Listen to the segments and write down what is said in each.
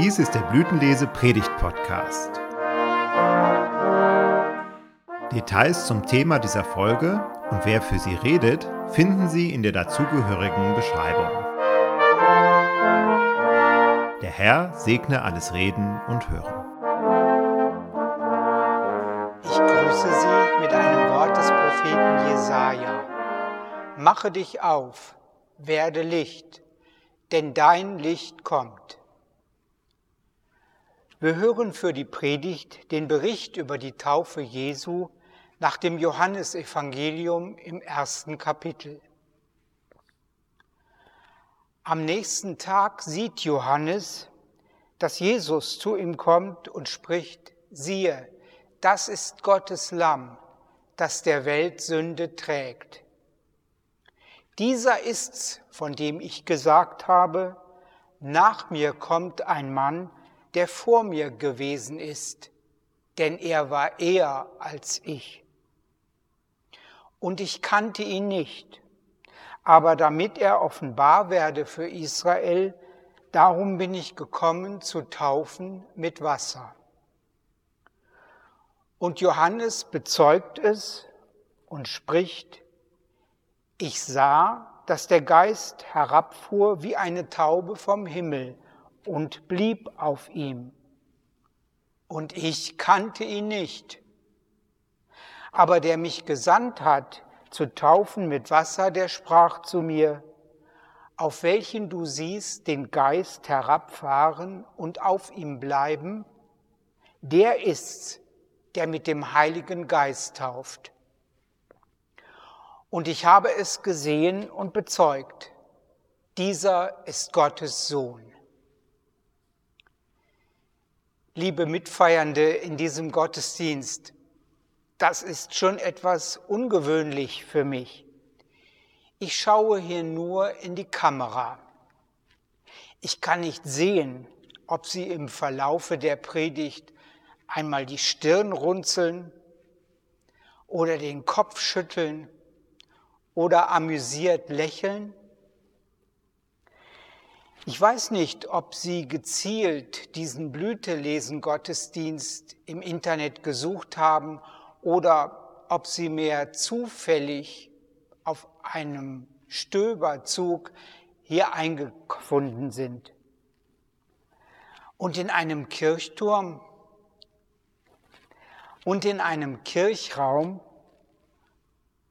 Dies ist der Blütenlese Predigt Podcast. Details zum Thema dieser Folge und wer für sie redet, finden Sie in der dazugehörigen Beschreibung. Der Herr segne alles Reden und Hören. Ich grüße Sie mit einem Wort des Propheten Jesaja. Mache dich auf, werde Licht, denn dein Licht kommt. Wir hören für die Predigt den Bericht über die Taufe Jesu nach dem Johannesevangelium im ersten Kapitel. Am nächsten Tag sieht Johannes, dass Jesus zu ihm kommt und spricht, siehe, das ist Gottes Lamm, das der Welt Sünde trägt. Dieser ist's, von dem ich gesagt habe, nach mir kommt ein Mann, der vor mir gewesen ist, denn er war eher als ich. Und ich kannte ihn nicht, aber damit er offenbar werde für Israel, darum bin ich gekommen zu taufen mit Wasser. Und Johannes bezeugt es und spricht, ich sah, dass der Geist herabfuhr wie eine Taube vom Himmel und blieb auf ihm. Und ich kannte ihn nicht. Aber der mich gesandt hat, zu taufen mit Wasser, der sprach zu mir, auf welchen du siehst den Geist herabfahren und auf ihm bleiben, der ist's, der mit dem Heiligen Geist tauft. Und ich habe es gesehen und bezeugt, dieser ist Gottes Sohn. Liebe Mitfeiernde in diesem Gottesdienst, das ist schon etwas ungewöhnlich für mich. Ich schaue hier nur in die Kamera. Ich kann nicht sehen, ob Sie im Verlaufe der Predigt einmal die Stirn runzeln oder den Kopf schütteln oder amüsiert lächeln ich weiß nicht, ob Sie gezielt diesen Blütelesen Gottesdienst im Internet gesucht haben oder ob Sie mehr zufällig auf einem Stöberzug hier eingefunden sind. Und in einem Kirchturm und in einem Kirchraum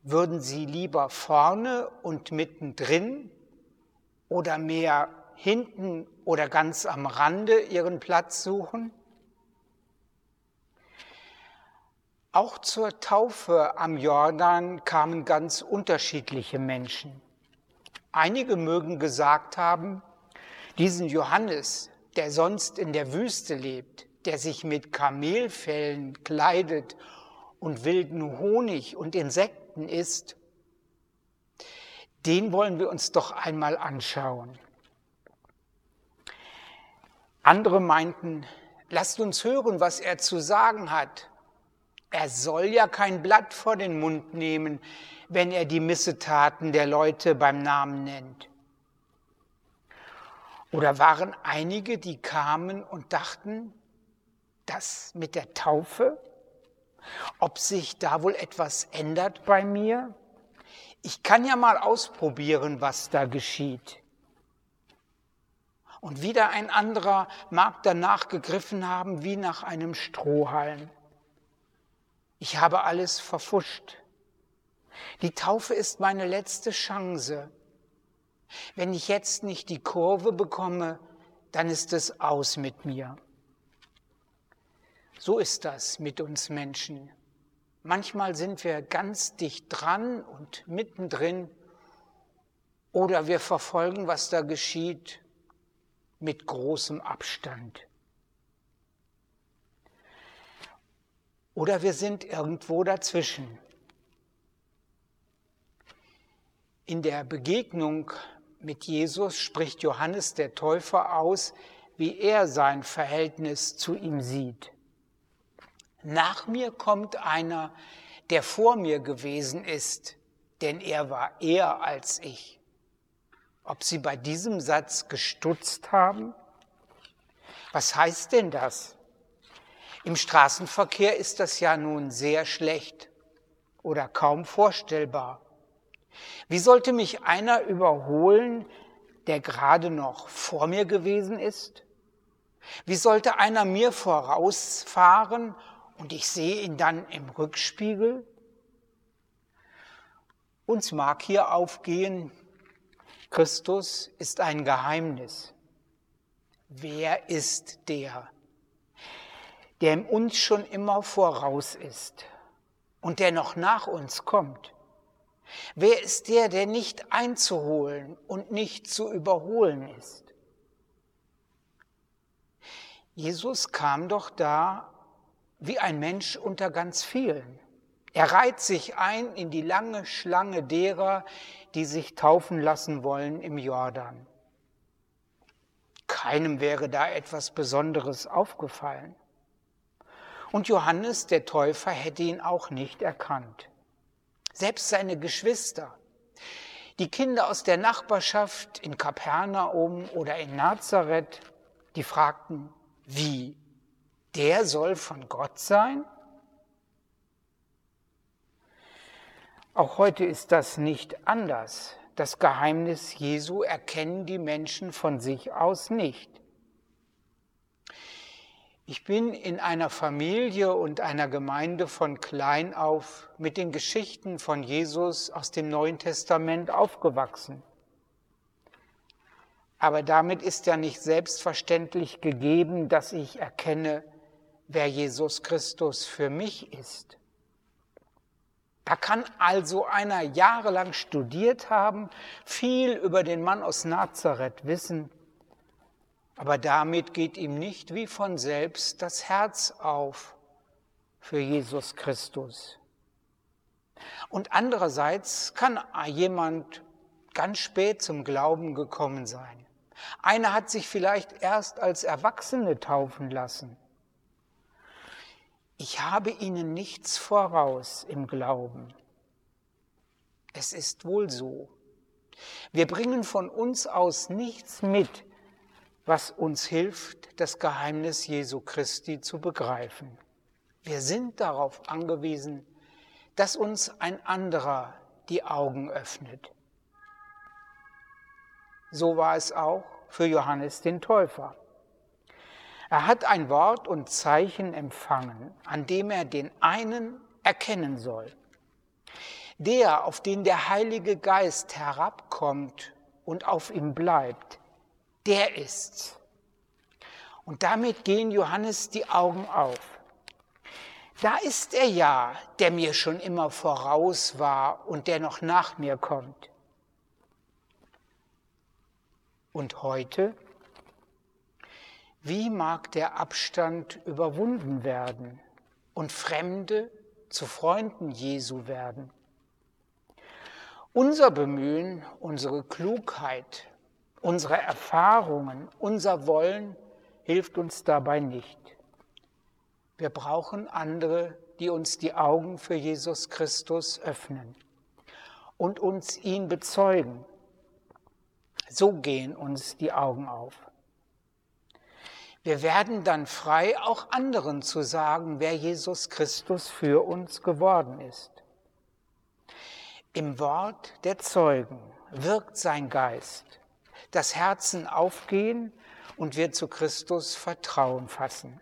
würden Sie lieber vorne und mittendrin oder mehr hinten oder ganz am Rande ihren Platz suchen? Auch zur Taufe am Jordan kamen ganz unterschiedliche Menschen. Einige mögen gesagt haben, diesen Johannes, der sonst in der Wüste lebt, der sich mit Kamelfellen kleidet und wilden Honig und Insekten isst, den wollen wir uns doch einmal anschauen. Andere meinten, lasst uns hören, was er zu sagen hat. Er soll ja kein Blatt vor den Mund nehmen, wenn er die Missetaten der Leute beim Namen nennt. Oder waren einige, die kamen und dachten, das mit der Taufe, ob sich da wohl etwas ändert bei mir? Ich kann ja mal ausprobieren, was da geschieht. Und wieder ein anderer mag danach gegriffen haben wie nach einem Strohhalm. Ich habe alles verfuscht. Die Taufe ist meine letzte Chance. Wenn ich jetzt nicht die Kurve bekomme, dann ist es aus mit mir. So ist das mit uns Menschen. Manchmal sind wir ganz dicht dran und mittendrin oder wir verfolgen, was da geschieht mit großem Abstand. Oder wir sind irgendwo dazwischen. In der Begegnung mit Jesus spricht Johannes der Täufer aus, wie er sein Verhältnis zu ihm sieht. Nach mir kommt einer, der vor mir gewesen ist, denn er war eher als ich ob Sie bei diesem Satz gestutzt haben? Was heißt denn das? Im Straßenverkehr ist das ja nun sehr schlecht oder kaum vorstellbar. Wie sollte mich einer überholen, der gerade noch vor mir gewesen ist? Wie sollte einer mir vorausfahren und ich sehe ihn dann im Rückspiegel? Uns mag hier aufgehen, Christus ist ein Geheimnis. Wer ist der, der in uns schon immer voraus ist und der noch nach uns kommt? Wer ist der, der nicht einzuholen und nicht zu überholen ist? Jesus kam doch da wie ein Mensch unter ganz vielen. Er reiht sich ein in die lange Schlange derer, die sich taufen lassen wollen im Jordan. Keinem wäre da etwas Besonderes aufgefallen. Und Johannes der Täufer hätte ihn auch nicht erkannt. Selbst seine Geschwister, die Kinder aus der Nachbarschaft in Kapernaum oder in Nazareth, die fragten, wie, der soll von Gott sein? Auch heute ist das nicht anders. Das Geheimnis Jesu erkennen die Menschen von sich aus nicht. Ich bin in einer Familie und einer Gemeinde von klein auf mit den Geschichten von Jesus aus dem Neuen Testament aufgewachsen. Aber damit ist ja nicht selbstverständlich gegeben, dass ich erkenne, wer Jesus Christus für mich ist. Da kann also einer jahrelang studiert haben, viel über den Mann aus Nazareth wissen, aber damit geht ihm nicht wie von selbst das Herz auf für Jesus Christus. Und andererseits kann jemand ganz spät zum Glauben gekommen sein. Einer hat sich vielleicht erst als Erwachsene taufen lassen ich habe ihnen nichts voraus im Glauben. Es ist wohl so. Wir bringen von uns aus nichts mit, was uns hilft, das Geheimnis Jesu Christi zu begreifen. Wir sind darauf angewiesen, dass uns ein anderer die Augen öffnet. So war es auch für Johannes den Täufer. Er hat ein Wort und Zeichen empfangen, an dem er den einen erkennen soll. Der, auf den der Heilige Geist herabkommt und auf ihm bleibt, der ist's. Und damit gehen Johannes die Augen auf. Da ist er ja, der mir schon immer voraus war und der noch nach mir kommt. Und heute wie mag der Abstand überwunden werden und Fremde zu Freunden Jesu werden? Unser Bemühen, unsere Klugheit, unsere Erfahrungen, unser Wollen hilft uns dabei nicht. Wir brauchen andere, die uns die Augen für Jesus Christus öffnen und uns ihn bezeugen. So gehen uns die Augen auf. Wir werden dann frei, auch anderen zu sagen, wer Jesus Christus für uns geworden ist. Im Wort der Zeugen wirkt sein Geist, das Herzen aufgehen und wir zu Christus Vertrauen fassen.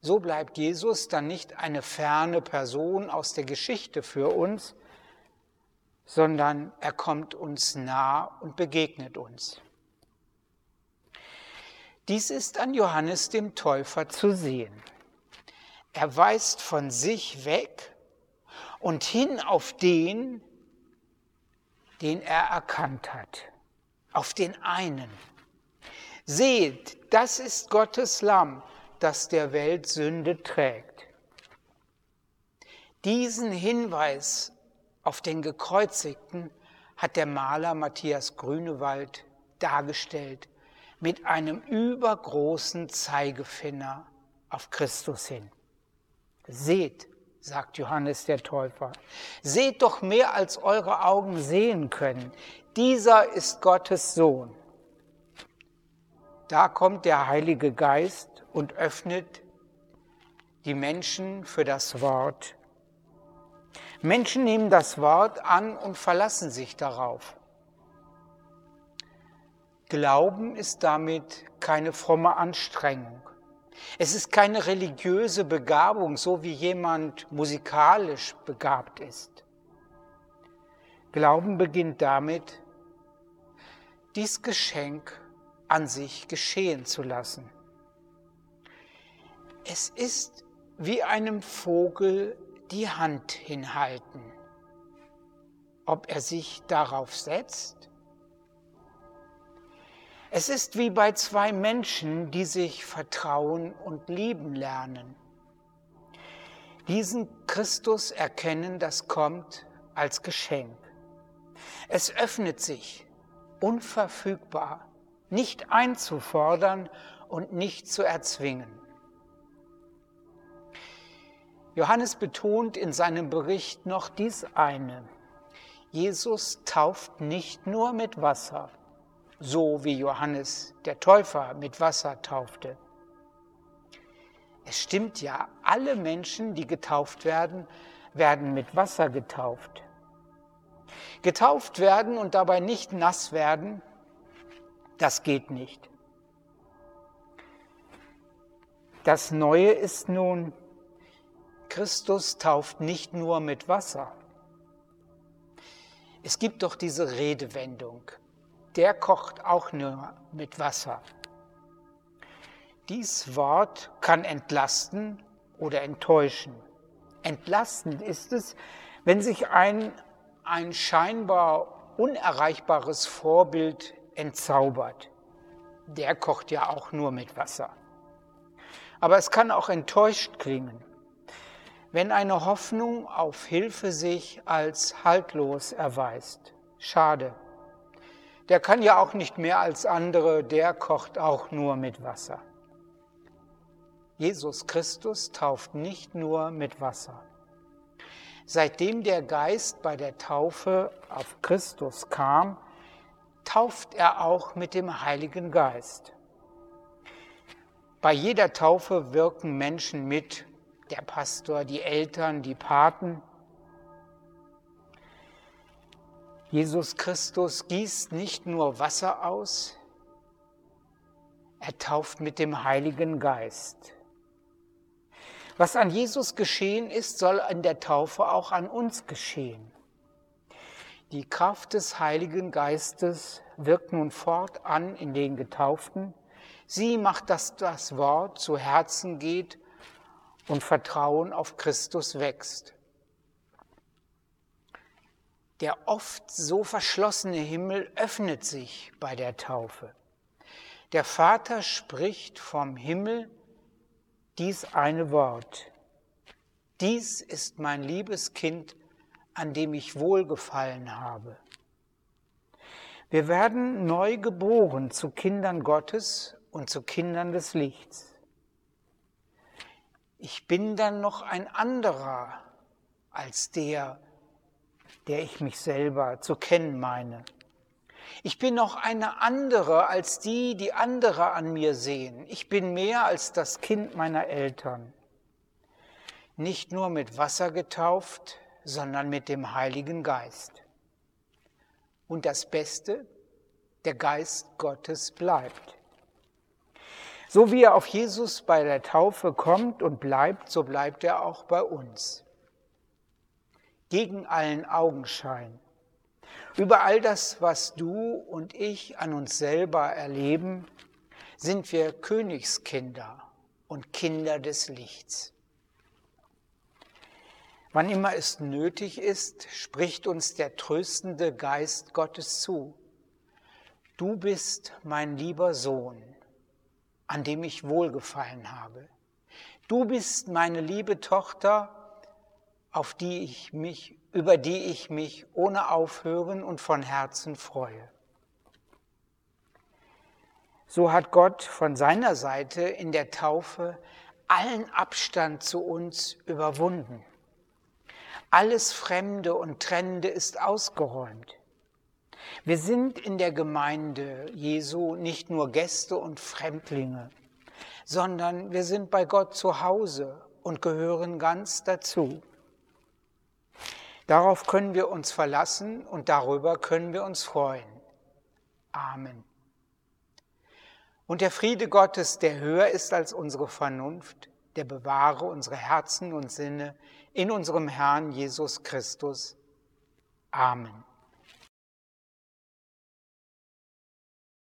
So bleibt Jesus dann nicht eine ferne Person aus der Geschichte für uns, sondern er kommt uns nah und begegnet uns. Dies ist an Johannes dem Täufer zu sehen. Er weist von sich weg und hin auf den, den er erkannt hat, auf den einen. Seht, das ist Gottes Lamm, das der Welt Sünde trägt. Diesen Hinweis auf den Gekreuzigten hat der Maler Matthias Grünewald dargestellt mit einem übergroßen Zeigefinger auf Christus hin. Seht, sagt Johannes der Täufer, seht doch mehr als eure Augen sehen können. Dieser ist Gottes Sohn. Da kommt der Heilige Geist und öffnet die Menschen für das Wort. Menschen nehmen das Wort an und verlassen sich darauf. Glauben ist damit keine fromme Anstrengung. Es ist keine religiöse Begabung, so wie jemand musikalisch begabt ist. Glauben beginnt damit, dies Geschenk an sich geschehen zu lassen. Es ist wie einem Vogel die Hand hinhalten. Ob er sich darauf setzt? Es ist wie bei zwei Menschen, die sich vertrauen und lieben lernen. Diesen Christus erkennen, das kommt als Geschenk. Es öffnet sich unverfügbar, nicht einzufordern und nicht zu erzwingen. Johannes betont in seinem Bericht noch dies eine. Jesus tauft nicht nur mit Wasser, so wie Johannes der Täufer mit Wasser taufte. Es stimmt ja, alle Menschen, die getauft werden, werden mit Wasser getauft. Getauft werden und dabei nicht nass werden, das geht nicht. Das Neue ist nun, Christus tauft nicht nur mit Wasser. Es gibt doch diese Redewendung, der kocht auch nur mit Wasser. Dies Wort kann entlasten oder enttäuschen. Entlastend ist es, wenn sich ein, ein scheinbar unerreichbares Vorbild entzaubert. Der kocht ja auch nur mit Wasser. Aber es kann auch enttäuscht klingen wenn eine Hoffnung auf Hilfe sich als haltlos erweist. Schade. Der kann ja auch nicht mehr als andere, der kocht auch nur mit Wasser. Jesus Christus tauft nicht nur mit Wasser. Seitdem der Geist bei der Taufe auf Christus kam, tauft er auch mit dem Heiligen Geist. Bei jeder Taufe wirken Menschen mit, der Pastor, die Eltern, die Paten. Jesus Christus gießt nicht nur Wasser aus, er tauft mit dem Heiligen Geist. Was an Jesus geschehen ist, soll an der Taufe auch an uns geschehen. Die Kraft des Heiligen Geistes wirkt nun fortan in den Getauften. Sie macht, dass das Wort zu Herzen geht und Vertrauen auf Christus wächst. Der oft so verschlossene Himmel öffnet sich bei der Taufe. Der Vater spricht vom Himmel dies eine Wort. Dies ist mein liebes Kind, an dem ich wohlgefallen habe. Wir werden neu geboren zu Kindern Gottes und zu Kindern des Lichts ich bin dann noch ein anderer als der, der ich mich selber zu kennen meine. Ich bin noch eine andere als die, die andere an mir sehen. Ich bin mehr als das Kind meiner Eltern. Nicht nur mit Wasser getauft, sondern mit dem Heiligen Geist. Und das Beste, der Geist Gottes bleibt. So wie er auf Jesus bei der Taufe kommt und bleibt, so bleibt er auch bei uns. Gegen allen Augenschein. Über all das, was du und ich an uns selber erleben, sind wir Königskinder und Kinder des Lichts. Wann immer es nötig ist, spricht uns der tröstende Geist Gottes zu. Du bist mein lieber Sohn an dem ich wohlgefallen habe. Du bist meine liebe Tochter, auf die ich mich, über die ich mich ohne Aufhören und von Herzen freue. So hat Gott von seiner Seite in der Taufe allen Abstand zu uns überwunden. Alles Fremde und Trennende ist ausgeräumt. Wir sind in der Gemeinde Jesu nicht nur Gäste und Fremdlinge, sondern wir sind bei Gott zu Hause und gehören ganz dazu. Darauf können wir uns verlassen und darüber können wir uns freuen. Amen. Und der Friede Gottes, der höher ist als unsere Vernunft, der bewahre unsere Herzen und Sinne in unserem Herrn Jesus Christus. Amen.